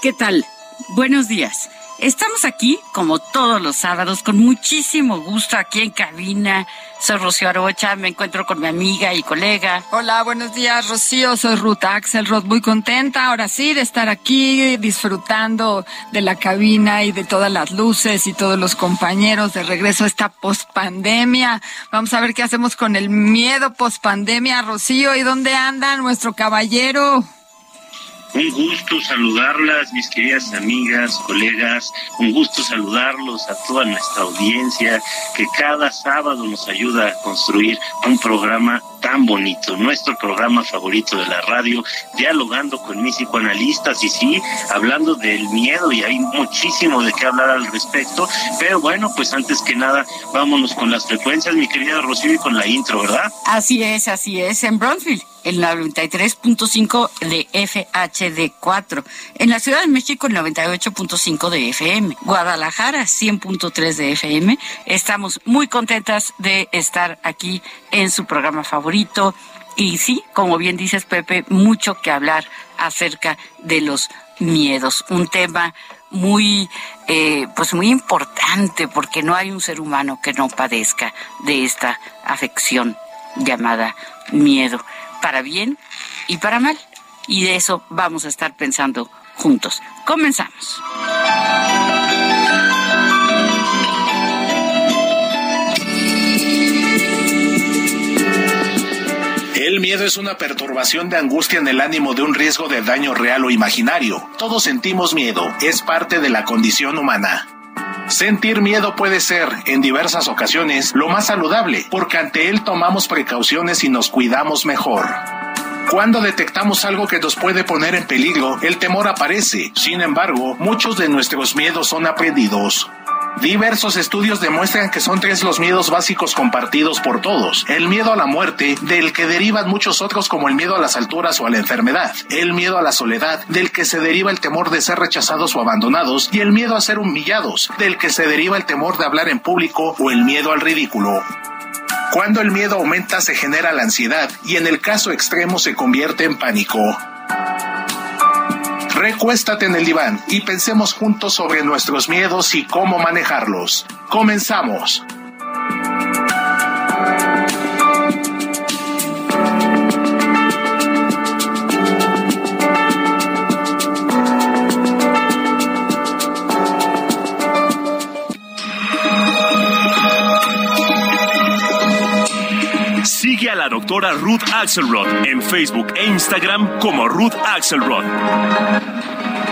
¿Qué tal? Buenos días. Estamos aquí, como todos los sábados, con muchísimo gusto aquí en cabina. Soy Rocío Arocha, me encuentro con mi amiga y colega. Hola, buenos días, Rocío. Soy Ruth Axelrod, muy contenta ahora sí de estar aquí disfrutando de la cabina y de todas las luces y todos los compañeros de regreso a esta pospandemia. Vamos a ver qué hacemos con el miedo pospandemia, Rocío. ¿Y dónde anda nuestro caballero? Un gusto saludarlas, mis queridas amigas, colegas. Un gusto saludarlos a toda nuestra audiencia que cada sábado nos ayuda a construir un programa tan bonito, nuestro programa favorito de la radio, dialogando con mis psicoanalistas y sí, hablando del miedo y hay muchísimo de qué hablar al respecto. Pero bueno, pues antes que nada, vámonos con las frecuencias, mi querida Rocío, y con la intro, ¿verdad? Así es, así es, en Bronzeville, en la 93.5 de FHD4, en la Ciudad de México el 98.5 de FM, Guadalajara 100.3 de FM. Estamos muy contentas de estar aquí en su programa Y sí, como bien dices, Pepe, mucho que hablar acerca de los miedos. Un tema muy, eh, pues muy importante, porque no hay un ser humano que no padezca de esta afección llamada miedo, para bien y para mal. Y de eso vamos a estar pensando juntos. Comenzamos. El miedo es una perturbación de angustia en el ánimo de un riesgo de daño real o imaginario. Todos sentimos miedo, es parte de la condición humana. Sentir miedo puede ser, en diversas ocasiones, lo más saludable, porque ante él tomamos precauciones y nos cuidamos mejor. Cuando detectamos algo que nos puede poner en peligro, el temor aparece. Sin embargo, muchos de nuestros miedos son aprendidos. Diversos estudios demuestran que son tres los miedos básicos compartidos por todos. El miedo a la muerte, del que derivan muchos otros como el miedo a las alturas o a la enfermedad. El miedo a la soledad, del que se deriva el temor de ser rechazados o abandonados. Y el miedo a ser humillados, del que se deriva el temor de hablar en público o el miedo al ridículo. Cuando el miedo aumenta se genera la ansiedad y en el caso extremo se convierte en pánico. Recuéstate en el diván y pensemos juntos sobre nuestros miedos y cómo manejarlos. Comenzamos. Sigue a la doctora Ruth Axelrod en Facebook e Instagram como Ruth Axelrod.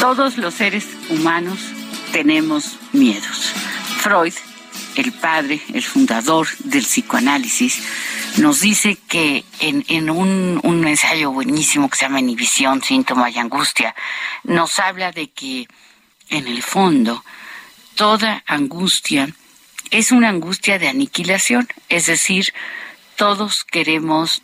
Todos los seres humanos tenemos miedos. Freud, el padre, el fundador del psicoanálisis, nos dice que en, un, un, ensayo buenísimo que se llama Inhibición, Síntoma y Angustia, nos habla de que en el fondo toda angustia es una angustia de aniquilación, es decir, todos queremos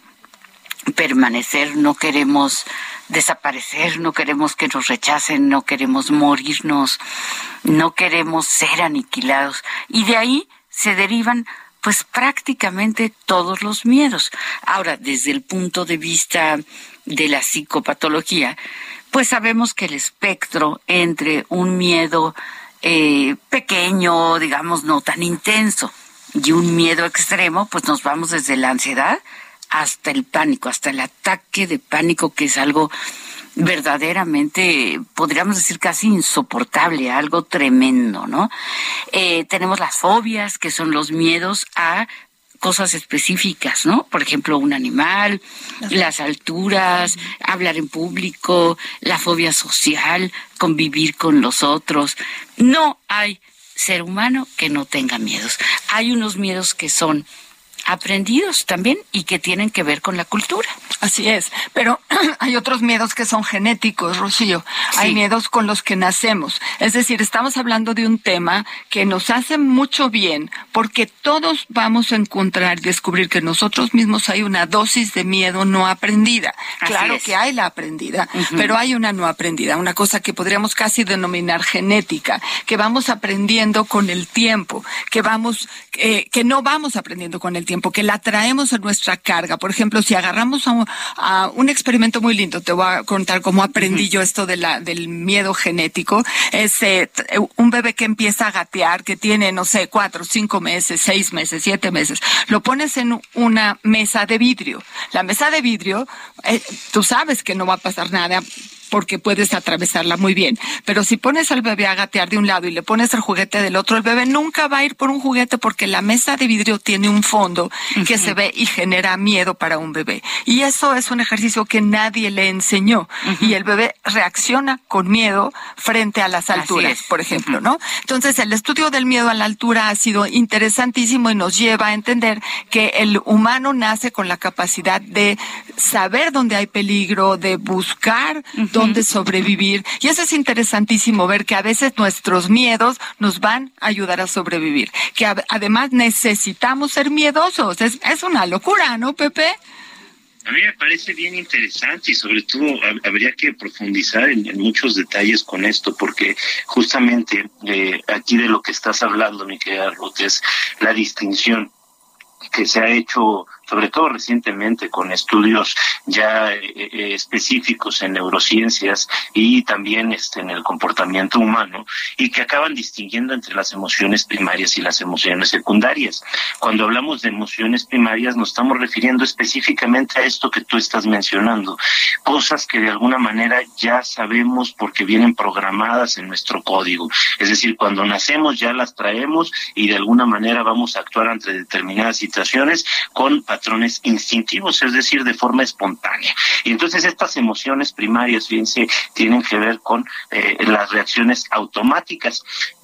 permanecer, no queremos desaparecer, no queremos que nos rechacen, no queremos morirnos, no queremos ser aniquilados. Y de ahí se derivan pues prácticamente todos los miedos. Ahora, desde el punto de vista de la psicopatología, pues sabemos que el espectro entre un miedo eh, pequeño, digamos, no tan intenso, y un miedo extremo, pues nos vamos desde la ansiedad hasta el pánico, hasta el ataque de pánico, que es algo verdaderamente, podríamos decir casi insoportable, algo tremendo, ¿no? Eh, tenemos las fobias, que son los miedos a cosas específicas, ¿no? Por ejemplo, un animal, las alturas, hablar en público, la fobia social, convivir con los otros. No hay ser humano que no tenga miedos. Hay unos miedos que son aprendidos también y que tienen que ver con la cultura. Así es, pero hay otros miedos que son genéticos, Rocío. Hay miedos con los que nacemos. Es decir, estamos hablando de un tema que nos hace mucho bien porque todos vamos a encontrar y descubrir que nosotros mismos hay una dosis de miedo no aprendida. claro que hay la aprendida, pero hay una no aprendida, una cosa que podríamos casi denominar genética, que vamos aprendiendo con el tiempo, que vamos, eh, que no vamos aprendiendo con el tiempo que la traemos en nuestra carga. Por ejemplo, si agarramos a un, experimento muy lindo, te voy a contar cómo aprendí yo esto de la, del miedo genético, es eh, un bebé que empieza a gatear, que tiene, no sé, cuatro, cinco meses, seis meses, siete meses, lo pones en una mesa de vidrio. La mesa de vidrio, eh, tú sabes que no va a pasar nada porque puedes atravesarla muy bien. Pero si pones al bebé a gatear de un lado y le pones el juguete del otro, el bebé nunca va a ir por un juguete porque la mesa de vidrio tiene un fondo que se ve y genera miedo para un bebé. Y eso es un ejercicio que nadie le enseñó. Y el bebé reacciona con miedo frente a las alturas, por ejemplo, ¿no? Entonces, el estudio del miedo a la altura ha sido interesantísimo y nos lleva a entender que el humano nace con la capacidad de saber dónde hay peligro, de buscar dónde sobrevivir. Y eso es interesantísimo ver que a veces nuestros miedos nos van a ayudar a sobrevivir. Que además necesitamos ser miedosos. Es, es una locura, ¿no, Pepe? A mí me parece bien interesante y sobre todo habría que profundizar en, muchos detalles con esto, porque justamente eh, aquí de lo que estás hablando, mi querida Ruth, es la distinción que se ha hecho sobre todo recientemente con estudios ya eh, eh, específicos en neurociencias y también este, en el comportamiento humano y que acaban distinguiendo entre las emociones primarias y las emociones secundarias. Cuando hablamos de emociones primarias nos estamos refiriendo específicamente a esto que tú estás mencionando, cosas que de alguna manera ya sabemos porque vienen programadas en nuestro código. Es decir, cuando nacemos ya las traemos y de alguna manera vamos a actuar ante determinadas situaciones con patrones instintivos, es decir, de forma espontánea. Y entonces estas emociones primarias, fíjense, tienen que ver con eh, las reacciones automáticas.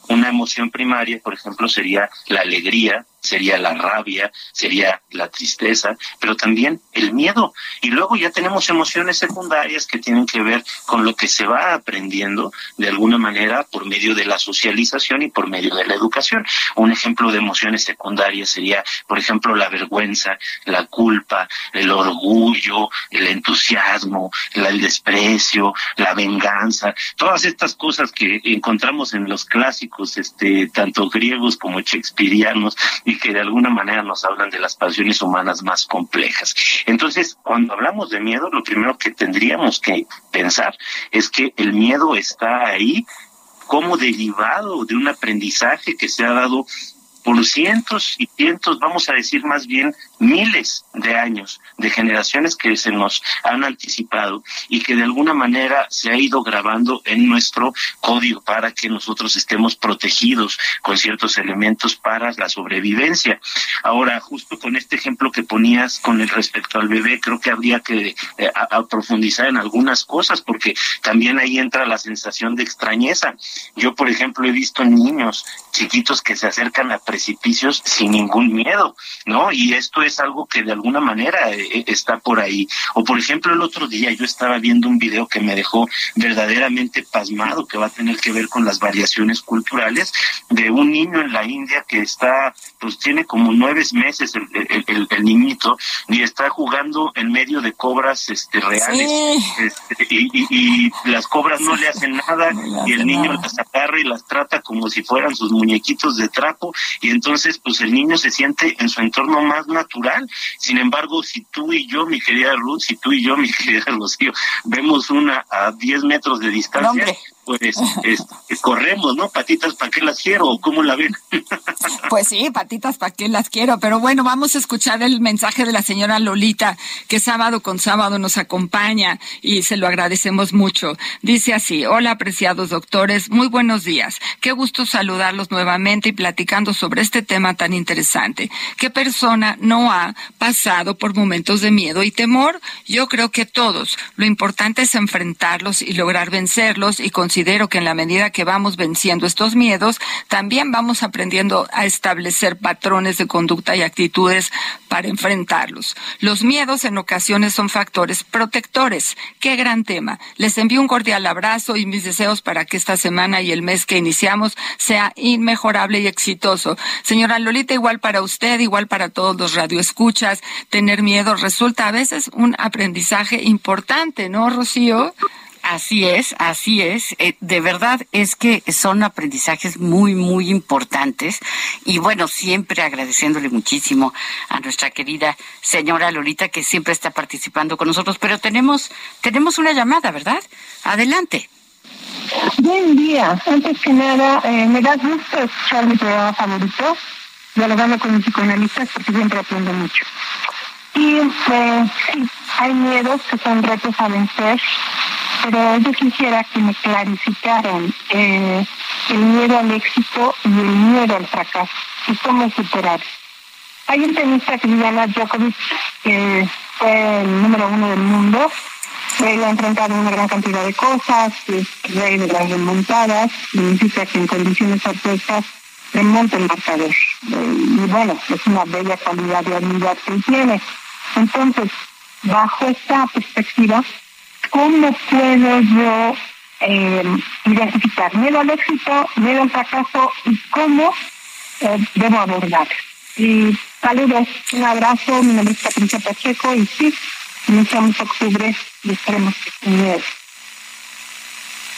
Una emoción primaria, por ejemplo, sería la alegría, sería la rabia, sería la tristeza, pero también el miedo. Y luego ya tenemos emociones secundarias que tienen que ver con lo que se va aprendiendo de alguna manera por medio de la socialización y por medio de la educación. Un ejemplo de emociones secundarias sería, por ejemplo, la vergüenza, la culpa, el orgullo, el entusiasmo, el desprecio, la venganza, todas estas cosas que encontramos en los clásicos, este, tanto griegos como shakespearianos, y que de alguna manera nos hablan de las pasiones humanas más complejas. Entonces, cuando hablamos de miedo, lo primero que tendríamos que pensar es que el miedo está ahí como derivado de un aprendizaje que se ha dado por cientos y cientos, vamos a decir más bien miles de años, de generaciones que se nos han anticipado y que de alguna manera se ha ido grabando en nuestro código para que nosotros estemos protegidos con ciertos elementos para la sobrevivencia. Ahora, justo con este ejemplo que ponías con el respecto al bebé, creo que habría que eh, profundizar en algunas cosas porque también ahí entra la sensación de extrañeza. Yo, por ejemplo, he visto niños chiquitos que se acercan a precipicios sin ningún miedo, ¿no? Y esto es algo que de alguna manera eh, eh, está por ahí. O por ejemplo, el otro día yo estaba viendo un video que me dejó verdaderamente pasmado, que va a tener que ver con las variaciones culturales, de un niño en la India que está, pues tiene como nueve meses el, el, niñito, y está jugando en medio de cobras este, reales, este, y, las cobras no le hacen nada, y el niño las agarra y las trata como si fueran sus muñequitos de trapo, y entonces pues el niño se siente en su entorno más natural. Sin embargo, si tú y yo, mi querida Ruth, si tú y yo, mi querida Rocío, vemos una a 10 metros de distancia, pues corremos, ¿no? Patitas, ¿para qué las quiero? ¿Cómo la ven? pues sí, patitas, ¿para qué las quiero? Pero bueno, vamos a escuchar el mensaje de la señora Lolita, que sábado con sábado nos acompaña y se lo agradecemos mucho. Dice así, hola apreciados doctores, muy buenos días. Qué gusto saludarlos nuevamente y platicando sobre este tema tan interesante. ¿Qué persona no ha pasado por momentos de miedo y temor? Yo creo que todos. Lo importante es enfrentarlos y lograr vencerlos y conseguir considero que en la medida que vamos venciendo estos miedos, también vamos aprendiendo a establecer patrones de conducta y actitudes para enfrentarlos. Los miedos en ocasiones son factores protectores. Qué gran tema. Les envío un cordial abrazo y mis deseos para que esta semana y el mes que iniciamos sea inmejorable y exitoso. Señora Lolita, igual para usted, igual para todos los radioescuchas, tener miedo resulta a veces un aprendizaje importante, ¿no, Rocío? Así es, así es. Eh, de verdad es que son aprendizajes muy, muy importantes. Y bueno, siempre agradeciéndole muchísimo a nuestra querida señora Lolita que siempre está participando con nosotros. Pero tenemos, tenemos una llamada, ¿verdad? Adelante. Buen día. Antes que nada, eh, me da gusto escuchar mi programa favorito, dialogando con mis psicoanalistas, porque siempre aprendo mucho. Y sí, hay miedos que son retos a vencer pero yo quisiera que me clarificaran eh, el miedo al éxito y el miedo al fracaso y cómo superar. Hay un tenista que se llama Djokovic, que fue el número uno del mundo. Él ha enfrentado una gran cantidad de cosas, es rey de las remontadas, significa que en condiciones adversas remonta el marcador. Eh, y bueno, es una bella calidad de habilidad que tiene. Entonces, bajo esta perspectiva, ¿cómo puedo yo eh, identificar miedo al éxito, miedo al fracaso y cómo eh, debo abordar? Y saludos, un abrazo, mi nombre es Patricia Pacheco y sí, iniciamos octubre y esperemos que miedo.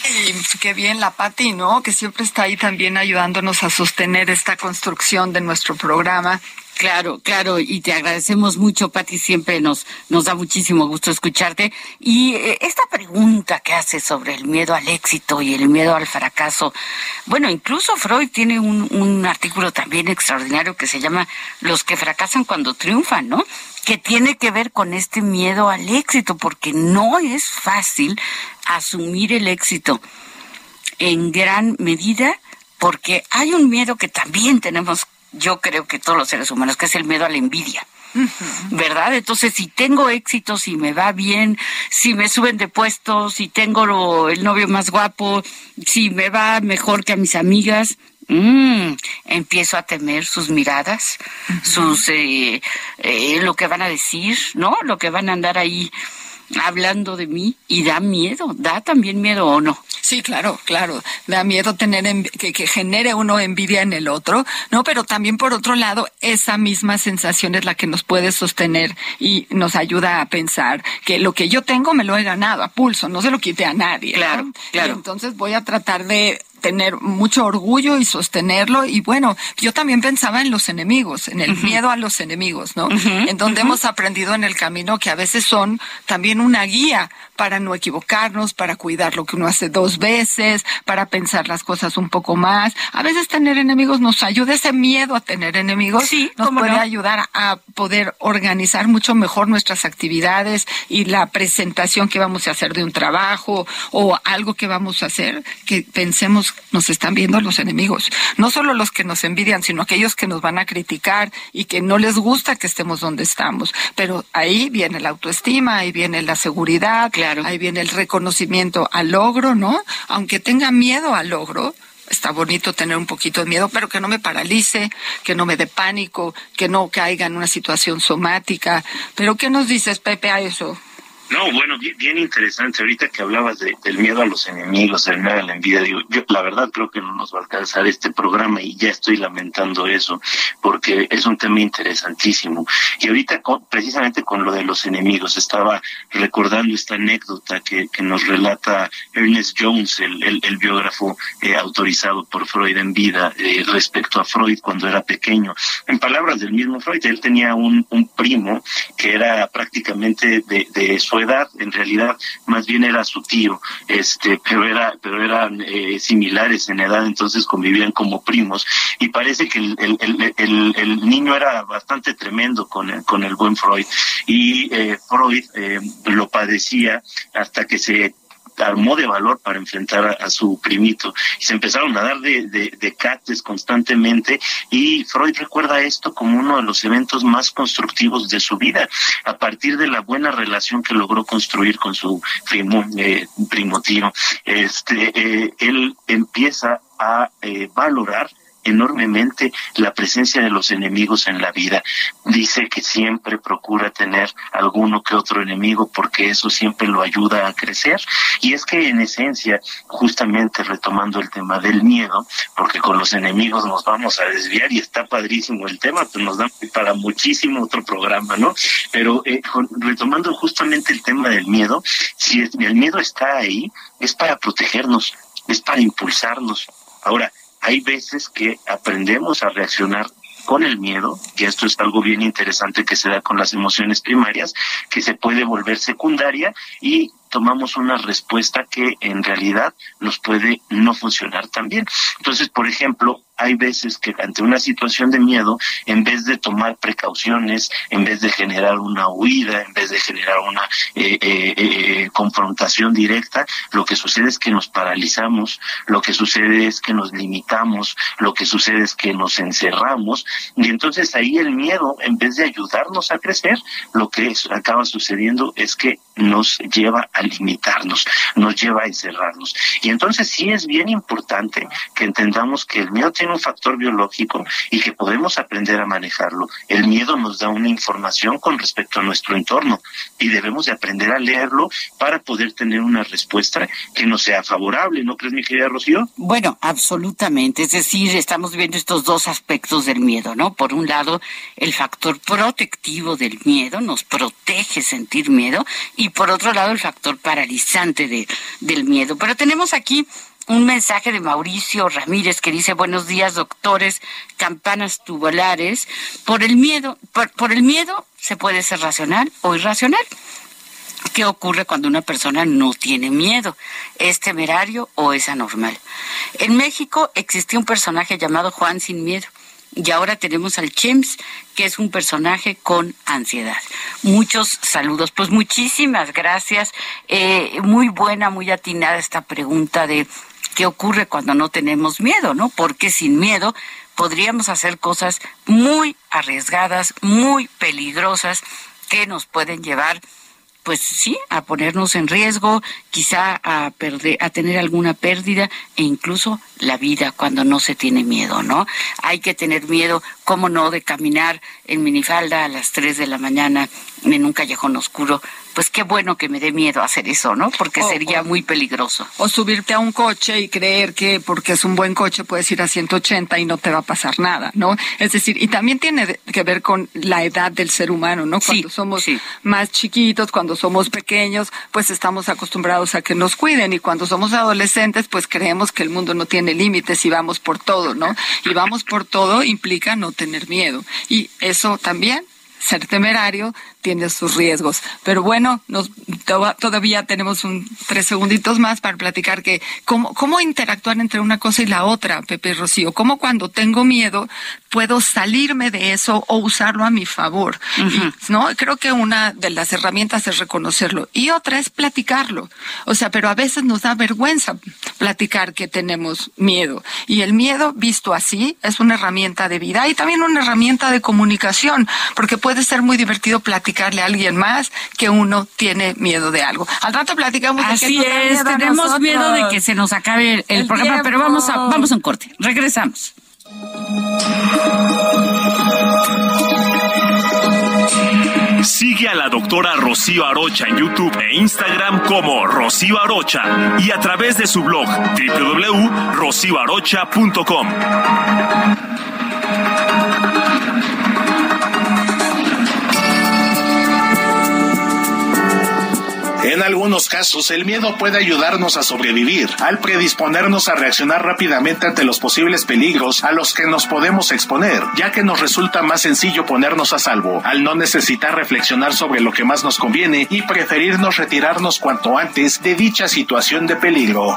Y qué bien la Pati, ¿no? Que siempre está ahí también ayudándonos a sostener esta construcción de nuestro programa Claro, claro, y te agradecemos mucho, Pati, siempre nos, nos da muchísimo gusto escucharte. Y eh, esta pregunta que hace sobre el miedo al éxito y el miedo al fracaso, bueno, incluso Freud tiene un, un artículo también extraordinario que se llama Los que fracasan cuando triunfan, ¿no? Que tiene que ver con este miedo al éxito, porque no es fácil asumir el éxito en gran medida porque hay un miedo que también tenemos yo creo que todos los seres humanos, que es el miedo a la envidia. ¿Verdad? Entonces, si tengo éxito, si me va bien, si me suben de puesto, si tengo el novio más guapo, si me va mejor que a mis amigas, mm, empiezo a temer sus miradas, sus eh, eh, lo que van a decir, ¿no? Lo que van a andar ahí hablando de mí y da miedo, da también miedo o no. Sí, claro, claro. Da miedo tener que, que, genere uno envidia en el otro, ¿no? Pero también por otro lado, esa misma sensación es la que nos puede sostener y nos ayuda a pensar que lo que yo tengo me lo he ganado a pulso, no se lo quite a nadie. Claro, claro. entonces voy a tratar de tener mucho orgullo y sostenerlo. Y bueno, yo también pensaba en los enemigos, en el miedo a los enemigos, ¿no? en donde hemos aprendido en el camino que a veces son también una guía para no equivocarnos, para cuidar lo que uno hace dos veces, para pensar las cosas un poco más. A veces tener enemigos nos ayuda, ese miedo a tener enemigos sí, nos puede ayudar a poder organizar mucho mejor nuestras actividades y la presentación que vamos a hacer de un trabajo o algo que vamos a hacer, que pensemos nos están viendo los enemigos. No solo los que nos envidian, sino aquellos que nos van a criticar y que no les gusta que estemos donde estamos. Pero ahí viene la autoestima, ahí viene la seguridad, claro. ahí viene el reconocimiento al logro, ¿no? Aunque tenga miedo al logro, está bonito tener un poquito de miedo, pero que no me paralice, que no me dé pánico, que no caiga en una situación somática. Pero ¿qué nos dices, Pepe, a eso? No, bueno, bien, interesante. Ahorita que hablabas del miedo a los enemigos, del miedo a la envidia, digo, yo la verdad creo que no nos va a alcanzar este programa y ya estoy lamentando eso, porque es un tema interesantísimo. Y ahorita precisamente con lo de los enemigos, estaba recordando esta anécdota que, que nos relata Ernest Jones, el, el, biógrafo eh, autorizado por Freud en vida, eh, respecto a Freud cuando era pequeño. En palabras del mismo Freud, él tenía un, un primo que era prácticamente de, de su edad, en realidad más bien era su tío, este, pero era, pero eran eh, similares en edad, entonces convivían como primos, y parece que el, el, el, el niño era bastante tremendo con el, con el buen Freud, y eh, Freud eh, lo padecía hasta que se armó de valor para enfrentar a, su primito. Y se empezaron a dar de, de, cates constantemente. Y Freud recuerda esto como uno de los eventos más constructivos de su vida a partir de la buena relación que logró construir con su primo eh, primo tío. Este eh, él empieza a eh, valorar enormemente la presencia de los enemigos en la vida. Dice que siempre procura tener alguno que otro enemigo porque eso siempre lo ayuda a crecer. Y es que en esencia, justamente retomando el tema del miedo, porque con los enemigos nos vamos a desviar y está padrísimo el tema, pues nos da para muchísimo otro programa, ¿no? Pero eh, retomando justamente el tema del miedo, si el miedo está ahí, es para protegernos, es para impulsarnos. Ahora, hay veces que aprendemos a reaccionar con el miedo, y esto es algo bien interesante que se da con las emociones primarias, que se puede volver secundaria y tomamos una respuesta que en realidad nos puede no funcionar tan bien. Entonces, por ejemplo, hay veces que ante una situación de miedo, en vez de tomar precauciones, en vez de generar una huida, en vez de generar una eh, eh, eh, confrontación directa, lo que sucede es que nos paralizamos, lo que sucede es que nos limitamos, lo que sucede es que nos encerramos y entonces ahí el miedo, en vez de ayudarnos a crecer, lo que acaba sucediendo es que nos lleva a limitarnos, nos lleva a encerrarnos. Y entonces sí es bien importante que entendamos que el miedo tiene un factor biológico y que podemos aprender a manejarlo. El miedo nos da una información con respecto a nuestro entorno y debemos de aprender a leerlo para poder tener una respuesta que nos sea favorable, ¿no crees, mi querida Rocío? Bueno, absolutamente. Es decir, estamos viendo estos dos aspectos del miedo, ¿no? Por un lado, el factor protectivo del miedo nos protege sentir miedo y por otro lado, el factor paralizante de, del miedo. Pero tenemos aquí un mensaje de Mauricio Ramírez que dice buenos días doctores, campanas tubulares. Por el miedo, por, el miedo se puede ser racional o irracional. ¿Qué ocurre cuando una persona no tiene miedo? ¿Es temerario o es anormal? En México existía un personaje llamado Juan Sin Miedo y ahora tenemos al Chems, que es un personaje con ansiedad. Muchos saludos. Pues muchísimas gracias. Eh, muy buena, muy atinada esta pregunta de qué ocurre cuando no tenemos miedo, ¿no? Porque sin miedo podríamos hacer cosas muy arriesgadas, muy peligrosas que nos pueden llevar pues sí, a ponernos en riesgo, quizá a perder, a tener alguna pérdida e incluso la vida cuando no se tiene miedo, ¿no? Hay que tener miedo, cómo no, de caminar en minifalda a las 3 de la mañana en un callejón oscuro pues qué bueno que me dé miedo hacer eso, ¿no? Porque sería muy peligroso. O subirte a un coche y creer que porque es un buen coche puedes ir a 180 y no te va a pasar nada, ¿no? Es decir, y también tiene que ver con la edad del ser humano, ¿no? Cuando somos más chiquitos, cuando somos pequeños, pues estamos acostumbrados a que nos cuiden y cuando somos adolescentes, pues creemos que el mundo no tiene límites y vamos por todo, ¿no? Y vamos por todo implica no tener miedo. Y eso también ser temerario tiene sus riesgos. Pero bueno, nos, todavía tenemos un, tres segunditos más para platicar que cómo, cómo interactuar entre una cosa y la otra, Pepe Rocío. Cómo cuando tengo miedo puedo salirme de eso o usarlo a mi favor. ¿no? Creo que una de las herramientas es reconocerlo y otra es platicarlo. O sea, pero a veces nos da vergüenza platicar que tenemos miedo. Y el miedo visto así es una herramienta de vida y también una herramienta de comunicación, porque puede ser muy divertido platicar platicarle a alguien más que uno tiene miedo de algo. Al rato platicamos de Así es, tenemos miedo de que se nos acabe el, programa, pero vamos a, vamos a un corte. Regresamos. Sigue a la doctora Rocío Arocha en YouTube e Instagram como Rocío Arocha y a través de su blog www.rocioarocha.com. En algunos casos, el miedo puede ayudarnos a sobrevivir, al predisponernos a reaccionar rápidamente ante los posibles peligros a los que nos podemos exponer, ya que nos resulta más sencillo ponernos a salvo, al no necesitar reflexionar sobre lo que más nos conviene y preferirnos retirarnos cuanto antes de dicha situación de peligro.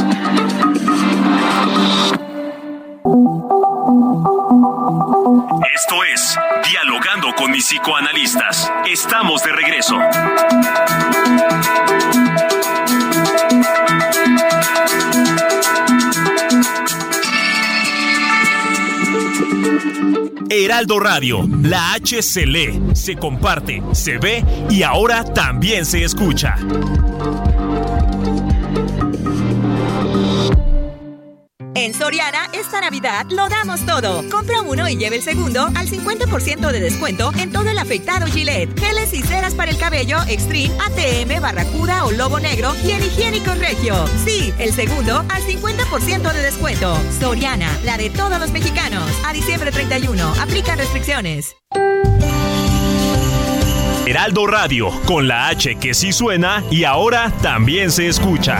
Psicoanalistas. Estamos de regreso. Heraldo Radio, la H se lee, se comparte, se ve y ahora también se escucha. Lo damos todo. Compra uno y lleve el segundo al 50% de descuento en todo el afeitado Gillette, geles y ceras para el cabello Extreme, ATM, Barracuda o Lobo Negro y en Higiénico Regio. Sí, el segundo al 50% de descuento. Soriana, la de todos los mexicanos. A diciembre 31, aplica restricciones. Heraldo Radio, con la H que sí suena y ahora también se escucha.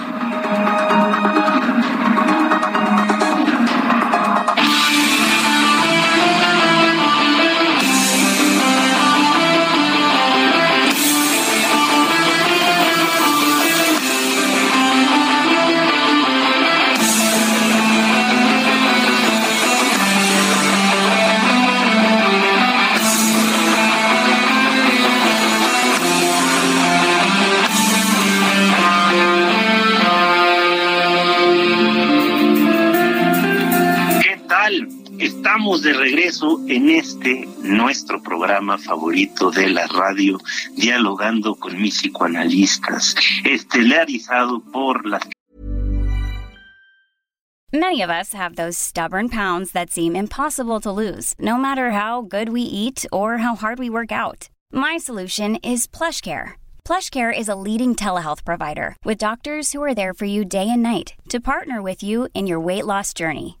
Estamos de regreso en este nuestro programa favorito de la radio, dialogando con mis psicoanalistas, estelarizado por las Many of us have those stubborn pounds that seem impossible to lose, no matter how good we eat or how hard we work out. My solution is PlushCare. PlushCare is a leading telehealth provider with doctors who are there for you day and night to partner with you in your weight loss journey.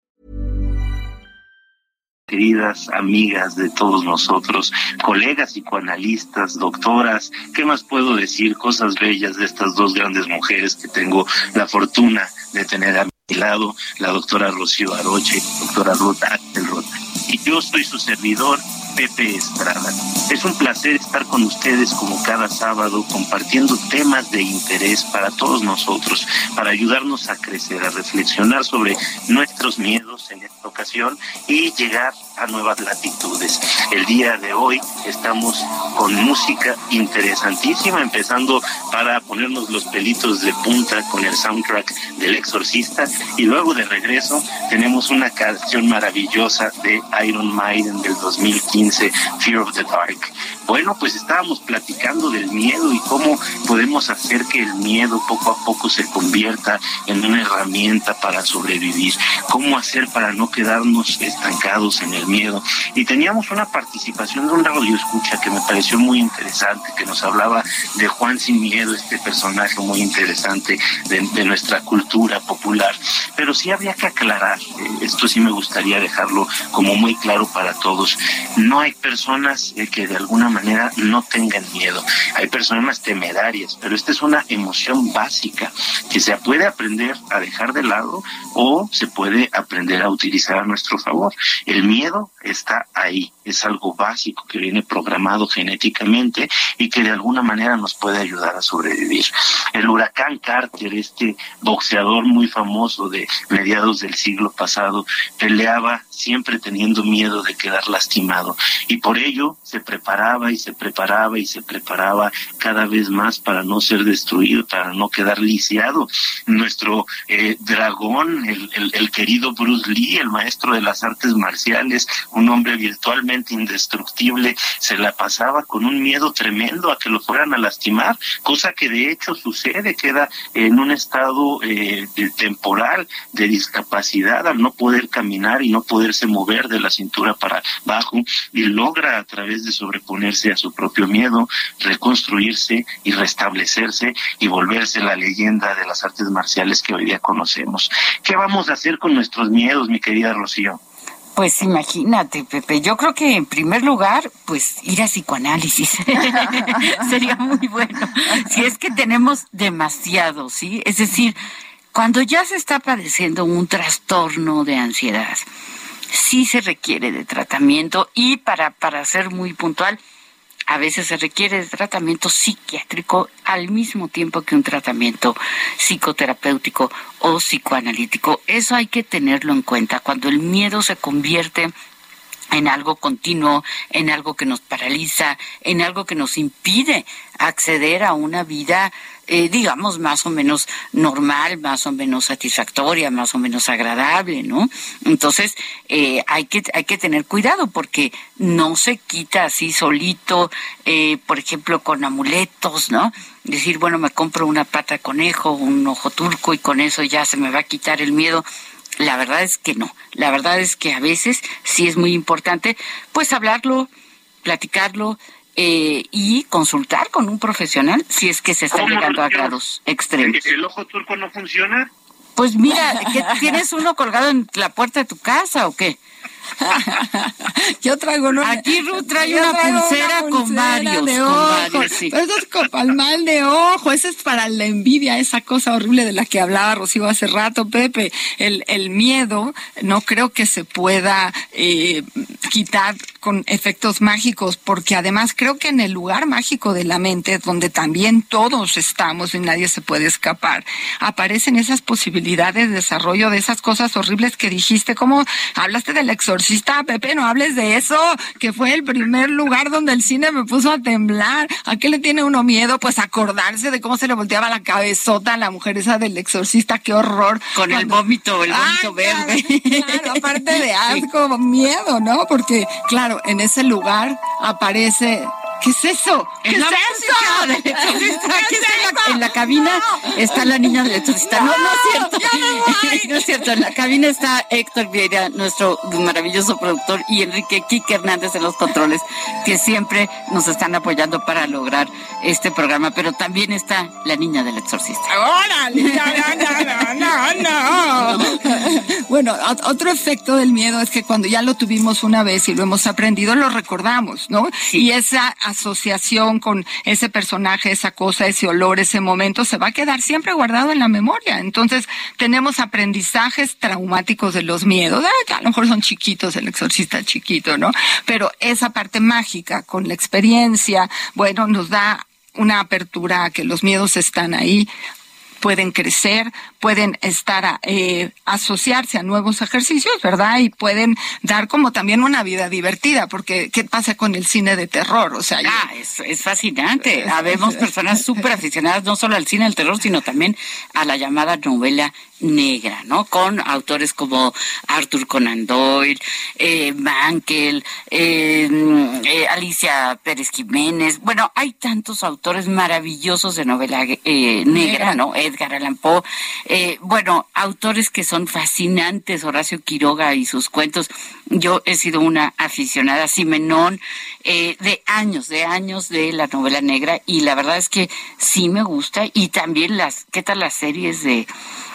Queridas amigas de todos nosotros, colegas psicoanalistas, doctoras, ¿qué más puedo decir? Cosas bellas de estas dos grandes mujeres que tengo la fortuna de tener a mi lado, la doctora Rocío Aroche y la doctora Ruth Axelrod. Y yo soy su servidor, Pepe Estrada. Es un placer estar con ustedes como cada sábado compartiendo temas de interés para todos nosotros, para ayudarnos a crecer, a reflexionar sobre nuestros miedos en esta ocasión y llegar a nuevas latitudes. El día de hoy estamos con música interesantísima, empezando para ponernos los pelitos de punta con el soundtrack del exorcista y luego de regreso tenemos una canción maravillosa de Iron Maiden del 2015, Fear of the Dark. Bueno, pues estábamos platicando del miedo y cómo podemos hacer que el miedo poco a poco se convierta en una herramienta para sobrevivir, cómo hacer para no quedarnos estancados en el miedo. Y teníamos una participación de un radio escucha que me pareció muy interesante, que nos hablaba de Juan Sin Miedo, este personaje muy interesante de, nuestra cultura popular. Pero sí había que aclarar, eh, esto sí me gustaría dejarlo como muy claro para todos, no hay personas eh, que de alguna manera no tengan miedo, hay personas temerarias, pero esta es una emoción básica que se puede aprender a dejar de lado o se puede aprender a utilizar a nuestro favor. El miedo está ahí, es algo básico que viene programado genéticamente y que de alguna manera nos puede ayudar a sobrevivir. El huracán Carter, este boxeador muy famoso de mediados del siglo pasado, peleaba siempre teniendo miedo de quedar lastimado y por ello se preparaba y se preparaba y se preparaba cada vez más para no ser destruido, para no quedar lisiado. Nuestro eh, dragón, el, el, querido Bruce Lee, el maestro de las artes marciales, un hombre virtualmente indestructible, se la pasaba con un miedo tremendo a que lo fueran a lastimar, cosa que de hecho sucede, queda en un estado eh, temporal de discapacidad al no poder caminar y no poderse mover de la cintura para abajo y logra a través de a su propio miedo, reconstruirse y restablecerse y volverse la leyenda de las artes marciales que hoy día conocemos. ¿Qué vamos a hacer con nuestros miedos, mi querida Rocío? Pues imagínate, Pepe, yo creo que en primer lugar, pues ir a psicoanálisis sería muy bueno. Si es que tenemos demasiado, ¿sí? Es decir, cuando ya se está padeciendo un trastorno de ansiedad, sí se requiere de tratamiento y para, para ser muy puntual, a veces se requiere de tratamiento psiquiátrico al mismo tiempo que un tratamiento psicoterapéutico o psicoanalítico. Eso hay que tenerlo en cuenta. Cuando el miedo se convierte en algo continuo, en algo que nos paraliza, en algo que nos impide acceder a una vida, eh, digamos, más o menos normal, más o menos satisfactoria, más o menos agradable, ¿no? Entonces, eh, hay, que, hay que tener cuidado porque no se quita así solito, eh, por ejemplo, con amuletos, ¿no? Decir, bueno, me compro una pata conejo, un ojo turco y con eso ya se me va a quitar el miedo. La verdad es que no. La verdad es que a veces sí es muy importante, pues hablarlo, platicarlo eh, y consultar con un profesional si es que se está llegando a grados extremos. ¿El ojo turco no funciona? Pues mira, ¿qué, ¿tienes uno colgado en la puerta de tu casa o qué? yo traigo uno. Aquí Ruth trae una pulsera, con varios. De con ojo. varios, sí. Pero eso es con el mal de ojo. Ese es para la envidia, esa cosa horrible de la que hablaba Rocío hace rato, Pepe. El, el miedo no creo que se pueda eh, quitar con efectos mágicos, porque además creo que en el lugar mágico de la mente, donde también todos estamos y nadie se puede escapar, aparecen esas posibilidades de desarrollo de esas cosas horribles que dijiste, como hablaste del exorcista, Pepe, no hables de eso, que fue el primer lugar donde el cine me puso a temblar. ¿A qué le tiene uno miedo? Pues acordarse de cómo se le volteaba la cabezota a la mujer esa del exorcista, qué horror. Con el vómito, el vómito verde. Claro, claro, aparte de asco, miedo, ¿no? Porque, claro, en ese lugar aparece ¿Qué es eso? ¿Qué es, la eso? en la, cabina está la niña del exorcista. No, no es cierto. no es cierto. En la cabina está Héctor Vieira, nuestro maravilloso productor, y Enrique Quique Hernández en los controles, que siempre nos están apoyando para lograr este programa. Pero también está la niña del exorcista. ¡Órale! No, no, no, no. Bueno, ot- otro efecto del miedo es que cuando ya lo tuvimos una vez y lo hemos aprendido, lo recordamos, ¿no? Y esa asociación con ese personaje, esa cosa, ese olor, ese momento, se va a quedar siempre guardado en la memoria. Entonces, tenemos aprendizajes traumáticos de los miedos. A lo mejor son chiquitos, el exorcista chiquito, ¿no? Pero esa parte mágica con la experiencia, bueno, nos da una apertura a que los miedos están ahí, pueden crecer, pueden estar a, eh, asociarse a nuevos ejercicios, ¿verdad? Y pueden dar como también una vida divertida, porque ¿qué pasa con el cine de terror? O sea, Ah, es, es fascinante. Habemos personas súper aficionadas no solo al cine del terror, sino también a la llamada novela negra, ¿no? Con autores como Arthur Conan Doyle, eh, Mankel, eh, eh, Alicia Pérez Jiménez. Bueno, hay tantos autores maravillosos de novela eh, negra, ¿no? Edgar Allan Poe. Eh, bueno, autores que son fascinantes, Horacio Quiroga y sus cuentos. Yo he sido una aficionada, Simenón, eh, de años, de años de la novela negra y la verdad es que sí me gusta y también las, ¿qué tal las series de,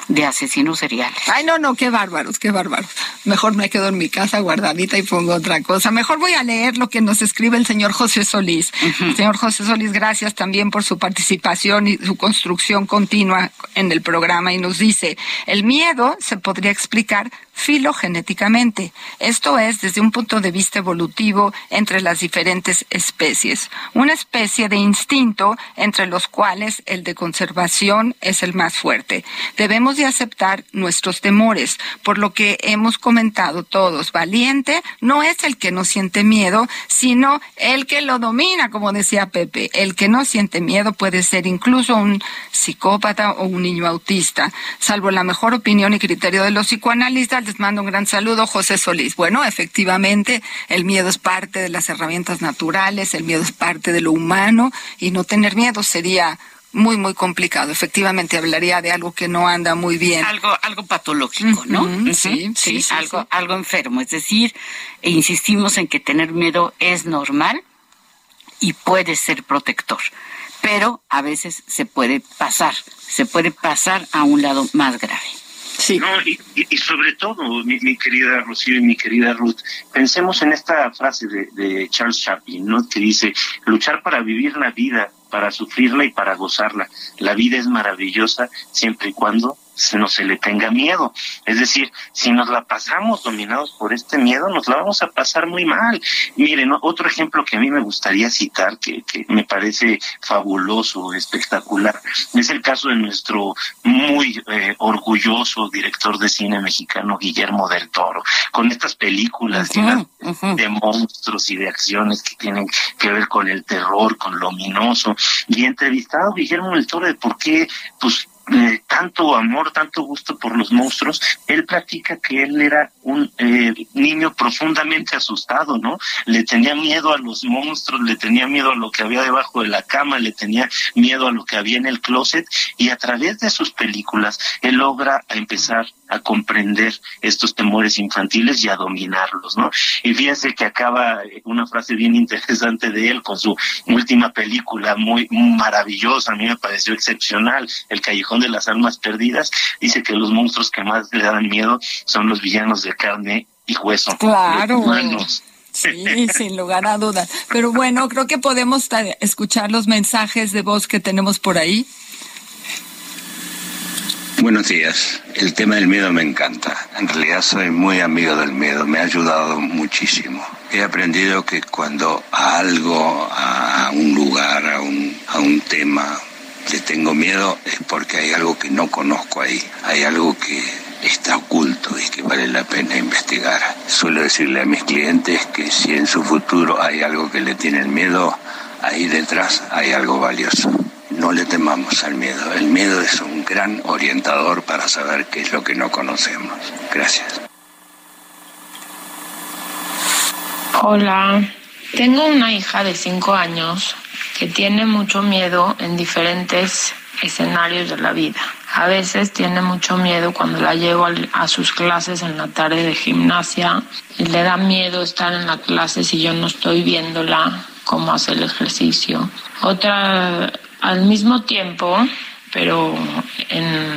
de asesinos seriales? Ay, no, no, qué bárbaros, qué bárbaros. Mejor me quedo en mi casa guardadita y pongo otra cosa. Mejor voy a leer lo que nos escribe el señor José Solís. Señor José Solís, gracias también por su participación y su construcción continua en el programa y nos dice, el miedo se podría explicar filogenéticamente. Esto es desde un punto de vista evolutivo entre las diferentes especies. Una especie de instinto entre los cuales el de conservación es el más fuerte. Debemos de aceptar nuestros temores, por lo que hemos comentado todos. Valiente no es el que no siente miedo, sino el que lo domina, como decía Pepe. El que no siente miedo puede ser incluso un psicópata o un niño autista. Salvo la mejor opinión y criterio de los psicoanalistas, les mando un gran saludo, José Solís. Bueno, efectivamente, el miedo es parte de las herramientas naturales, el miedo es parte de lo humano y no tener miedo sería muy, muy complicado. Efectivamente, hablaría de algo que no anda muy bien. Algo, algo patológico, ¿no? Sí, sí, sí, algo, sí. algo enfermo. Es decir, e insistimos en que tener miedo es normal y puede ser protector. Pero a veces se puede pasar, se puede pasar a un lado más grave. Sí. No, y, y- sobre todo, mi, mi querida Rocío y mi querida Ruth, pensemos en esta frase de, de Charles Chaplin. Que dice, luchar para vivir la vida, para sufrirla y para gozarla. La vida es maravillosa siempre y cuando no se le tenga miedo. Es decir, si nos la pasamos dominados por este miedo, nos la vamos a pasar muy mal. Miren, otro ejemplo que a mí me gustaría citar, que, que me parece fabuloso, espectacular, es el caso de nuestro muy eh, orgulloso director de cine mexicano, Guillermo del Toro, con estas películas llenas de monstruos y de acciones que tienen que ver con el terror, con lo ominoso. Y entrevistado Guillermo del Toro de por qué, pues, eh, tanto amor, tanto gusto por los monstruos, él platica que él era un eh, niño profundamente asustado, ¿no? Le tenía miedo a los monstruos, le tenía miedo a lo que había debajo de la cama, le tenía miedo a lo que había en el closet y a través de sus películas él logra empezar a comprender estos temores infantiles y a dominarlos, ¿no? Y fíjense que acaba una frase bien interesante de él con su última película muy maravillosa, a mí me pareció excepcional, El Callejón de las Almas Perdidas, dice que los monstruos que más le dan miedo son los villanos de carne y hueso. Claro. los humanos. Sí, sin lugar a dudas. Pero bueno, creo que podemos escuchar los mensajes de voz que tenemos por ahí. Buenos días. El tema del miedo me encanta. En realidad soy muy amigo del miedo. Me ha ayudado muchísimo. He aprendido que cuando a algo, a un lugar, a un, a un tema, le tengo miedo es porque hay algo que no conozco ahí. Hay algo que está oculto y que vale la pena investigar. Suelo decirle a mis clientes que si en su futuro hay algo que le tienen miedo, ahí detrás hay algo valioso. No le temamos al miedo. El miedo es un gran orientador para saber qué es lo que no conocemos. Gracias. Hola, Tengo una hija de cinco años que tiene mucho miedo en diferentes escenarios de la vida. A veces tiene mucho miedo cuando la llevo a sus clases en la tarde de gimnasia le da miedo estar en la clase si yo no estoy viéndola cómo hace el ejercicio. Otra, al mismo tiempo, pero en,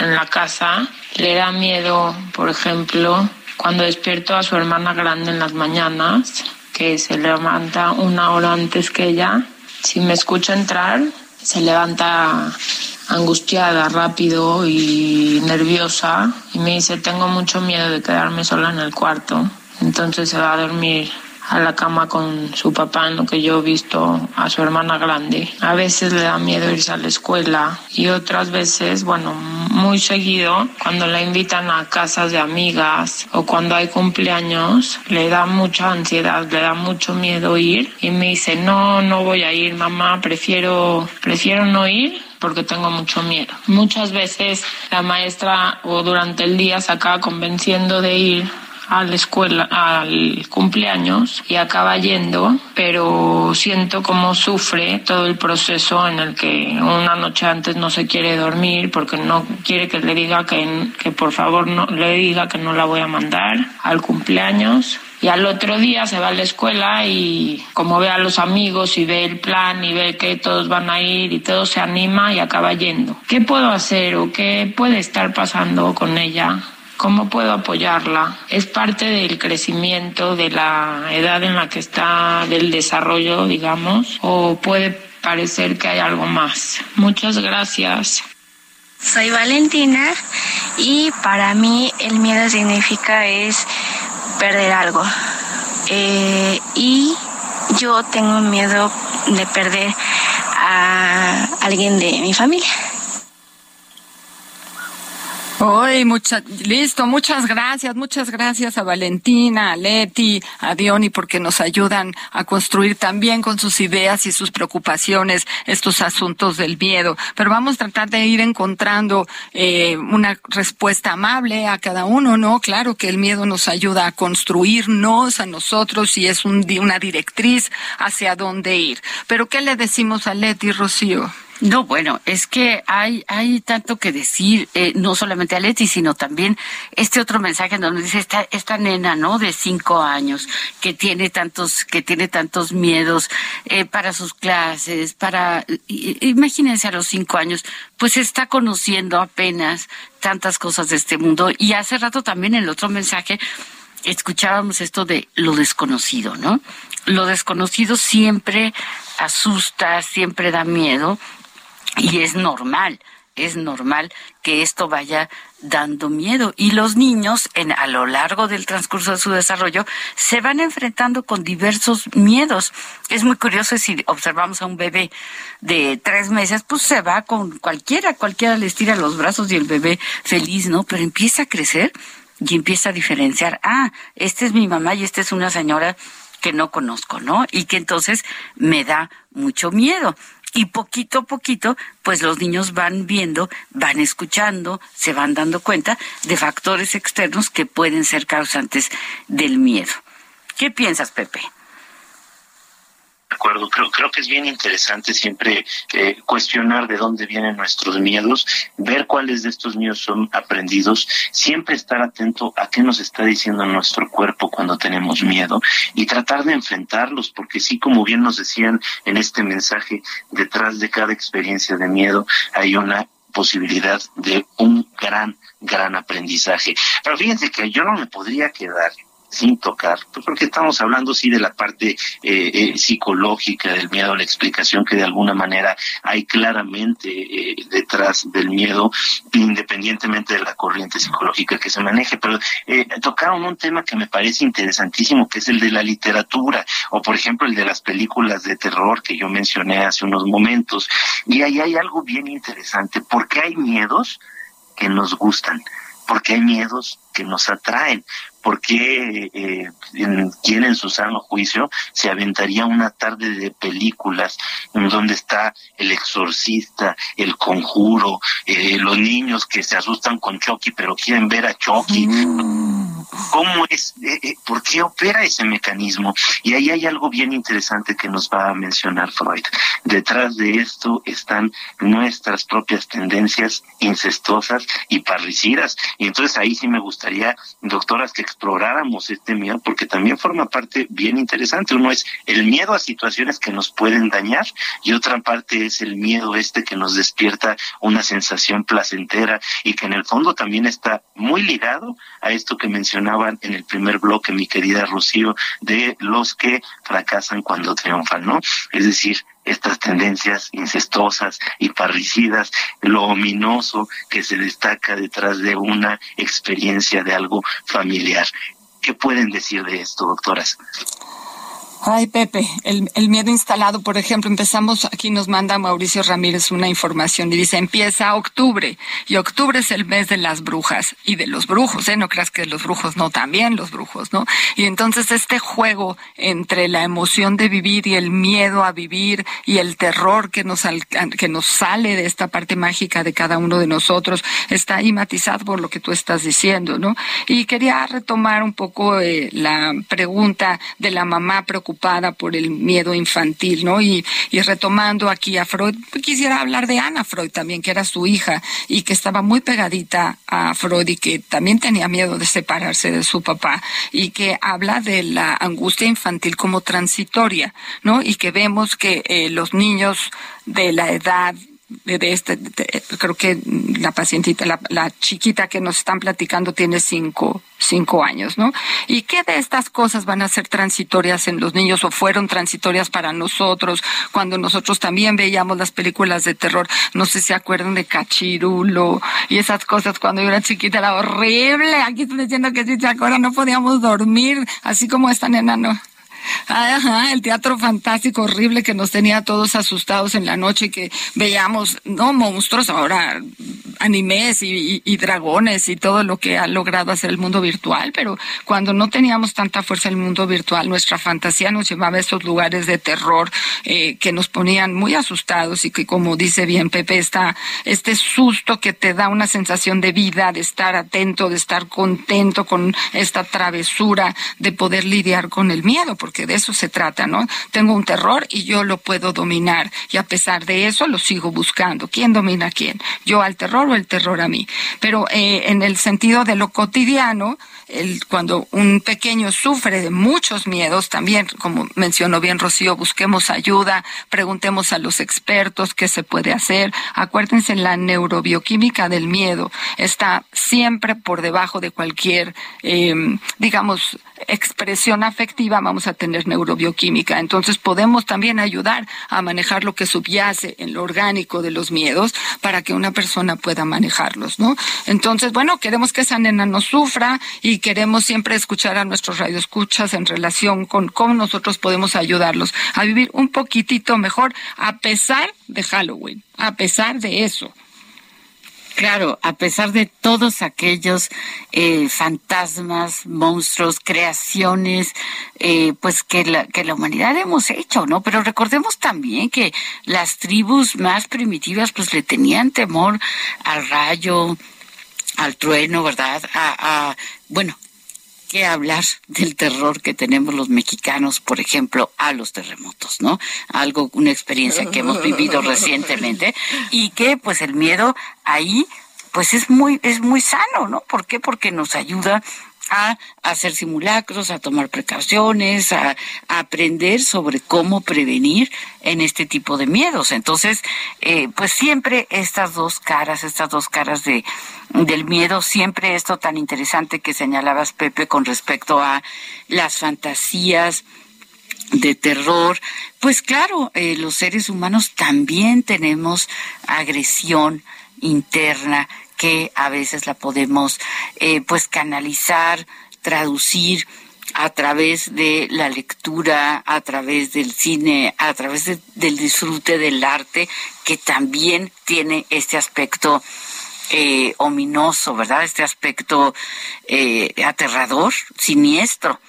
en la casa, le da miedo, por ejemplo, cuando despierto a su hermana grande en las mañanas, que se levanta una hora antes que ella, si me escucha entrar, se levanta angustiada, rápido y nerviosa y me dice, tengo mucho miedo de quedarme sola en el cuarto. Entonces se va a dormir a la cama con su papá en lo que yo he visto a su hermana grande. A veces le da miedo irse a la escuela y otras veces, bueno, muy seguido, cuando la invitan a casas de amigas o cuando hay cumpleaños, le da mucha ansiedad, le da mucho miedo ir y me dice, no, no voy a ir, mamá, prefiero, prefiero no ir porque tengo mucho miedo. Muchas veces la maestra o durante el día se acaba convenciendo de ir a la escuela, al cumpleaños y acaba yendo, pero siento cómo sufre todo el proceso en el que una noche antes no se quiere dormir porque no quiere que le diga que, que por favor no le diga que no la voy a mandar al cumpleaños y al otro día se va a la escuela y como ve a los amigos y ve el plan y ve que todos van a ir y todo se anima y acaba yendo. ¿Qué puedo hacer o qué puede estar pasando con ella? ¿Cómo puedo apoyarla? Es parte del crecimiento, de la edad en la que está, del desarrollo, digamos, o puede parecer que hay algo más. Muchas gracias. Soy Valentina y para mí el miedo significa es perder algo. Eh, y yo tengo miedo de perder a alguien de mi familia. Hoy, mucha, listo, muchas gracias, muchas gracias a Valentina, a Leti, a Diony, porque nos ayudan a construir también con sus ideas y sus preocupaciones estos asuntos del miedo. Pero vamos a tratar de ir encontrando eh, una respuesta amable a cada uno, ¿no? Claro que el miedo nos ayuda a construirnos a nosotros y es un, una directriz hacia dónde ir. Pero ¿qué le decimos a Leti, Rocío? No, bueno, es que hay, hay tanto que decir, eh, no solamente a Leti, sino también este otro mensaje donde dice esta, esta nena, ¿no? De cinco años, que tiene tantos, que tiene tantos miedos eh, para sus clases, para, imagínense a los cinco años, pues está conociendo apenas tantas cosas de este mundo. Y hace rato también el otro mensaje escuchábamos esto de lo desconocido, ¿no? Lo desconocido siempre asusta, siempre da miedo y es normal, es normal que esto vaya dando miedo. Y los niños, en, a lo largo del transcurso de su desarrollo, se van enfrentando con diversos miedos. Es muy curioso si observamos a un bebé de tres meses, pues se va con cualquiera, cualquiera le estira los brazos y el bebé feliz, ¿no? Pero empieza a crecer y empieza a diferenciar, ah, esta es mi mamá y esta es una señora que no conozco, ¿no? Y que entonces me da mucho miedo y poquito a poquito, pues los niños van viendo, van escuchando, se van dando cuenta de factores externos que pueden ser causantes del miedo. ¿Qué piensas, Pepe? Creo, creo que es bien interesante siempre eh, cuestionar de dónde vienen nuestros miedos, ver cuáles de estos miedos son aprendidos, siempre estar atento a qué nos está diciendo nuestro cuerpo cuando tenemos miedo y tratar de enfrentarlos, porque sí, como bien nos decían en este mensaje, detrás de cada experiencia de miedo hay una posibilidad de un gran, gran aprendizaje. Pero fíjense que yo no me podría quedar sin tocar, pues porque estamos hablando sí de la parte eh, eh, psicológica del miedo, la explicación que de alguna manera hay claramente eh, detrás del miedo, independientemente de la corriente psicológica que se maneje, pero tocaron un tema que me parece interesantísimo, que es el de la literatura, o por ejemplo el de las películas de terror que yo mencioné hace unos momentos, y ahí hay algo bien interesante, porque hay miedos que nos gustan, porque hay miedos que nos atraen, ¿por qué eh, quien en su sano juicio se aventaría una tarde de películas en donde está el exorcista, el conjuro, eh, los niños que se asustan con Chucky pero quieren ver a Chucky? Mm. ¿Cómo es? Eh, eh, ¿Por qué opera ese mecanismo? Y ahí hay algo bien interesante que nos va a mencionar Freud. Detrás de esto están nuestras propias tendencias incestuosas y parricidas. Y entonces ahí sí me gustaría, doctoras, que exploráramos este miedo, porque también forma parte bien interesante. Uno es el miedo a situaciones que nos pueden dañar y otra parte es el miedo este que nos despierta una sensación placentera y que en el fondo también está muy ligado a esto que mencionaban en el primer bloque, mi querida Rocío, de los que fracasan cuando triunfan, ¿no? Es decir, estas tendencias incestosas y parricidas, lo ominoso que se destaca detrás de una experiencia de algo familiar. ¿Qué pueden decir de esto, doctoras? Ay, Pepe, el, miedo instalado, por ejemplo, empezamos, aquí nos manda Mauricio Ramírez una información y dice, empieza octubre, y octubre es el mes de las brujas y de los brujos, ¿eh? No creas que los brujos no, también los brujos, ¿no? Y entonces este juego entre la emoción de vivir y el miedo a vivir y el terror que nos, que nos sale de esta parte mágica de cada uno de nosotros, está ahí matizado por lo que tú estás diciendo, ¿no? Y quería retomar un poco eh, la pregunta de la mamá preocupada por el miedo infantil, ¿no? Y, y retomando aquí a Freud, quisiera hablar de Ana Freud también, que era su hija y que estaba muy pegadita a Freud y que también tenía miedo de separarse de su papá y que habla de la angustia infantil como transitoria, ¿no? Y que vemos que eh, los niños de la edad de este, creo que la pacientita, la, la, chiquita que nos están platicando tiene cinco, cinco años, ¿no? ¿Y qué de estas cosas van a ser transitorias en los niños o fueron transitorias para nosotros cuando nosotros también veíamos las películas de terror? No sé si se acuerdan de Cachirulo y esas cosas cuando yo era chiquita, era horrible. Aquí estoy diciendo que si se acuerdan no podíamos dormir, así como esta nena, ¿no? Ajá, el teatro fantástico horrible que nos tenía todos asustados en la noche, que veíamos, no monstruos, ahora animes y, y, dragones y todo lo que ha logrado hacer el mundo virtual, pero cuando no teníamos tanta fuerza el mundo virtual, nuestra fantasía nos llevaba a esos lugares de terror eh, que nos ponían muy asustados y que, como dice bien Pepe, está este susto que te da una sensación de vida, de estar atento, de estar contento con esta travesura, de poder lidiar con el miedo, porque de eso se trata, ¿no? Tengo un terror y yo lo puedo dominar y a pesar de eso lo sigo buscando. ¿Quién domina a quién? ¿Yo al terror o el terror a mí? Pero eh, en el sentido de lo cotidiano, cuando un pequeño sufre de muchos miedos, también, como mencionó bien Rocío, busquemos ayuda, preguntemos a los expertos qué se puede hacer. Acuérdense, la neurobioquímica del miedo está siempre por debajo de cualquier, eh, digamos, expresión afectiva, vamos a tener neurobioquímica. Entonces podemos también ayudar a manejar lo que subyace en lo orgánico de los miedos para que una persona pueda manejarlos, ¿no? Entonces, bueno, queremos que esa nena no sufra y queremos siempre escuchar a nuestros radioescuchas en relación con cómo nosotros podemos ayudarlos a vivir un poquitito mejor a pesar de Halloween, a pesar de eso. Claro, a pesar de todos aquellos eh, fantasmas, monstruos, creaciones, eh, pues que la, que la humanidad hemos hecho, ¿no? Pero recordemos también que las tribus más primitivas, pues le tenían temor al rayo, al trueno, ¿verdad? A, a bueno, qué hablar del terror que tenemos los mexicanos, por ejemplo, a los terremotos, ¿no? Algo, una experiencia que hemos vivido recientemente y que, pues, el miedo ahí, pues, es muy, es muy sano, ¿no? ¿Por qué? Porque nos ayuda a hacer simulacros, a tomar precauciones, a, aprender sobre cómo prevenir en este tipo de miedos. Entonces, eh, pues siempre estas dos caras, estas dos caras de del miedo, siempre esto tan interesante que señalabas, Pepe, con respecto a las fantasías de terror, pues claro, eh, los seres humanos también tenemos agresión interna que a veces la podemos eh, pues canalizar, traducir a través de la lectura, a través del cine, a través del disfrute del arte, que también tiene este aspecto eh, ominoso, ¿verdad? Este aspecto eh, aterrador, siniestro,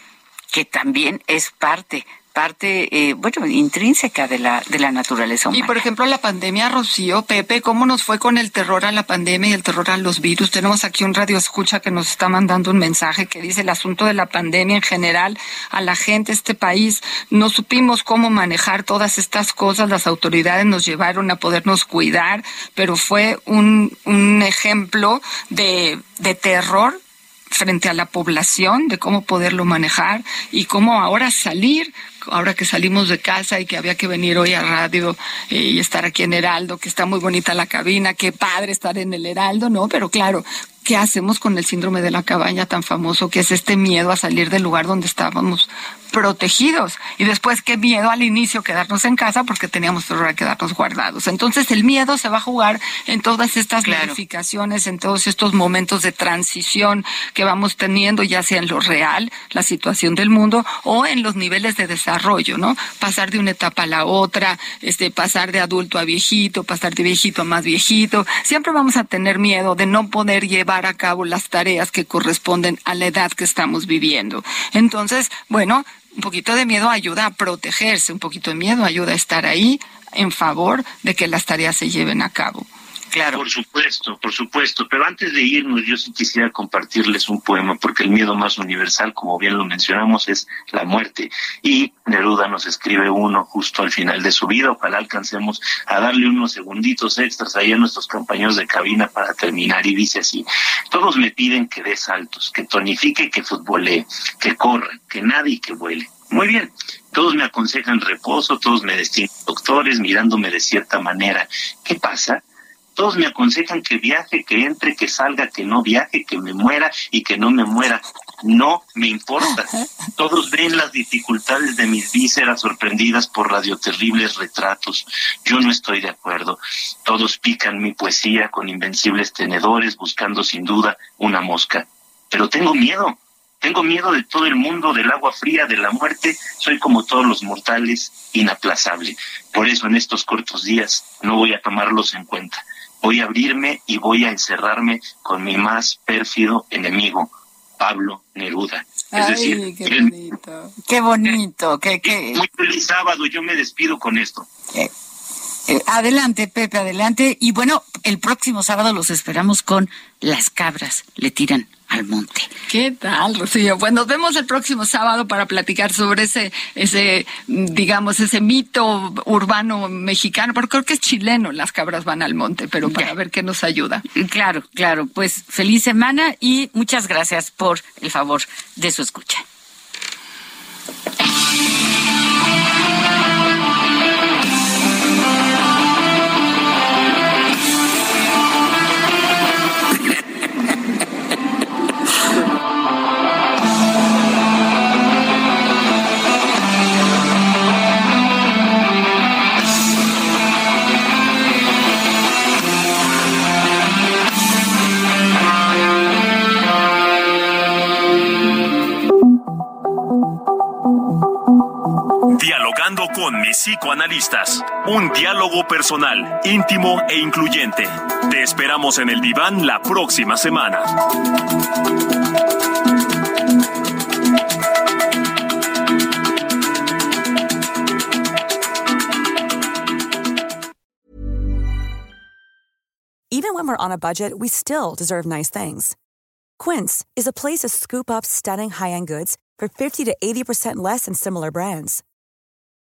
que también es parte parte, eh, bueno, intrínseca de la, de la naturaleza humana. Y por ejemplo, la pandemia, Rocío, Pepe, ¿cómo nos fue con el terror a la pandemia y el terror a los virus? Tenemos aquí un radio escucha que nos está mandando un mensaje que dice el asunto de la pandemia en general a la gente, este país, no supimos cómo manejar todas estas cosas, las autoridades nos llevaron a podernos cuidar, pero fue un, un ejemplo de, de terror frente a la población, de cómo poderlo manejar y cómo ahora salir ahora que salimos de casa y que había que venir hoy a radio eh, y estar aquí en Heraldo, que está muy bonita la cabina, qué padre estar en el Heraldo, ¿no? Pero claro, ¿qué hacemos con el síndrome de la cabaña tan famoso, que es este miedo a salir del lugar donde estábamos protegidos. Y después qué miedo al inicio quedarnos en casa porque teníamos terror a quedarnos guardados. Entonces el miedo se va a jugar en todas estas clarificaciones, en todos estos momentos de transición que vamos teniendo, ya sea en lo real, la situación del mundo, o en los niveles de desarrollo, ¿no? Pasar de una etapa a la otra, este, pasar de adulto a viejito, pasar de viejito a más viejito. Siempre vamos a tener miedo de no poder llevar a cabo las tareas que corresponden a la edad que estamos viviendo. Entonces, bueno, un poquito de miedo ayuda a protegerse, un poquito de miedo ayuda a estar ahí en favor de que las tareas se lleven a cabo. Claro. Por supuesto, por supuesto. Pero antes de irnos, yo sí quisiera compartirles un poema, porque el miedo más universal, como bien lo mencionamos, es la muerte. Y Neruda nos escribe uno justo al final de su vida. Ojalá alcancemos a darle unos segunditos extras ahí a nuestros compañeros de cabina para terminar. Y dice así, todos me piden que dé saltos, que tonifique, que futbolee, que corra, que nade y que vuele. Muy bien, todos me aconsejan reposo, todos me destinan doctores mirándome de cierta manera. ¿Qué pasa? Todos me aconsejan que viaje, que entre, que salga, que no viaje, que me muera y que no me muera. No me importa. Todos ven las dificultades de mis vísceras sorprendidas por radioterribles retratos. Yo no estoy de acuerdo. Todos pican mi poesía con invencibles tenedores buscando sin duda una mosca. Pero tengo miedo. Tengo miedo de todo el mundo, del agua fría, de la muerte. Soy como todos los mortales, inaplazable. Por eso en estos cortos días no voy a tomarlos en cuenta voy a abrirme y voy a encerrarme con mi más pérfido enemigo, Pablo Neruda. Es decir, qué bonito. Qué bonito. Qué, Muy feliz sábado. Yo me despido con esto. Eh, eh, adelante, Pepe, adelante. Y bueno, el próximo sábado los esperamos con Las cabras le tiran al monte. ¿Qué tal, Rocío? Pues nos vemos el próximo sábado para platicar sobre ese, ese, digamos, ese mito urbano mexicano, porque creo que es chileno, las cabras van al monte, pero para ver qué nos ayuda. Claro, claro. Pues feliz semana y muchas gracias por el favor de su escucha. Psicoanalistas. Un diálogo personal, íntimo e incluyente. Te esperamos en el diván la próxima semana. Even when we're on a budget, we still deserve nice things. Quince is a place to scoop up stunning high-end goods for 50 to 80% less than similar brands.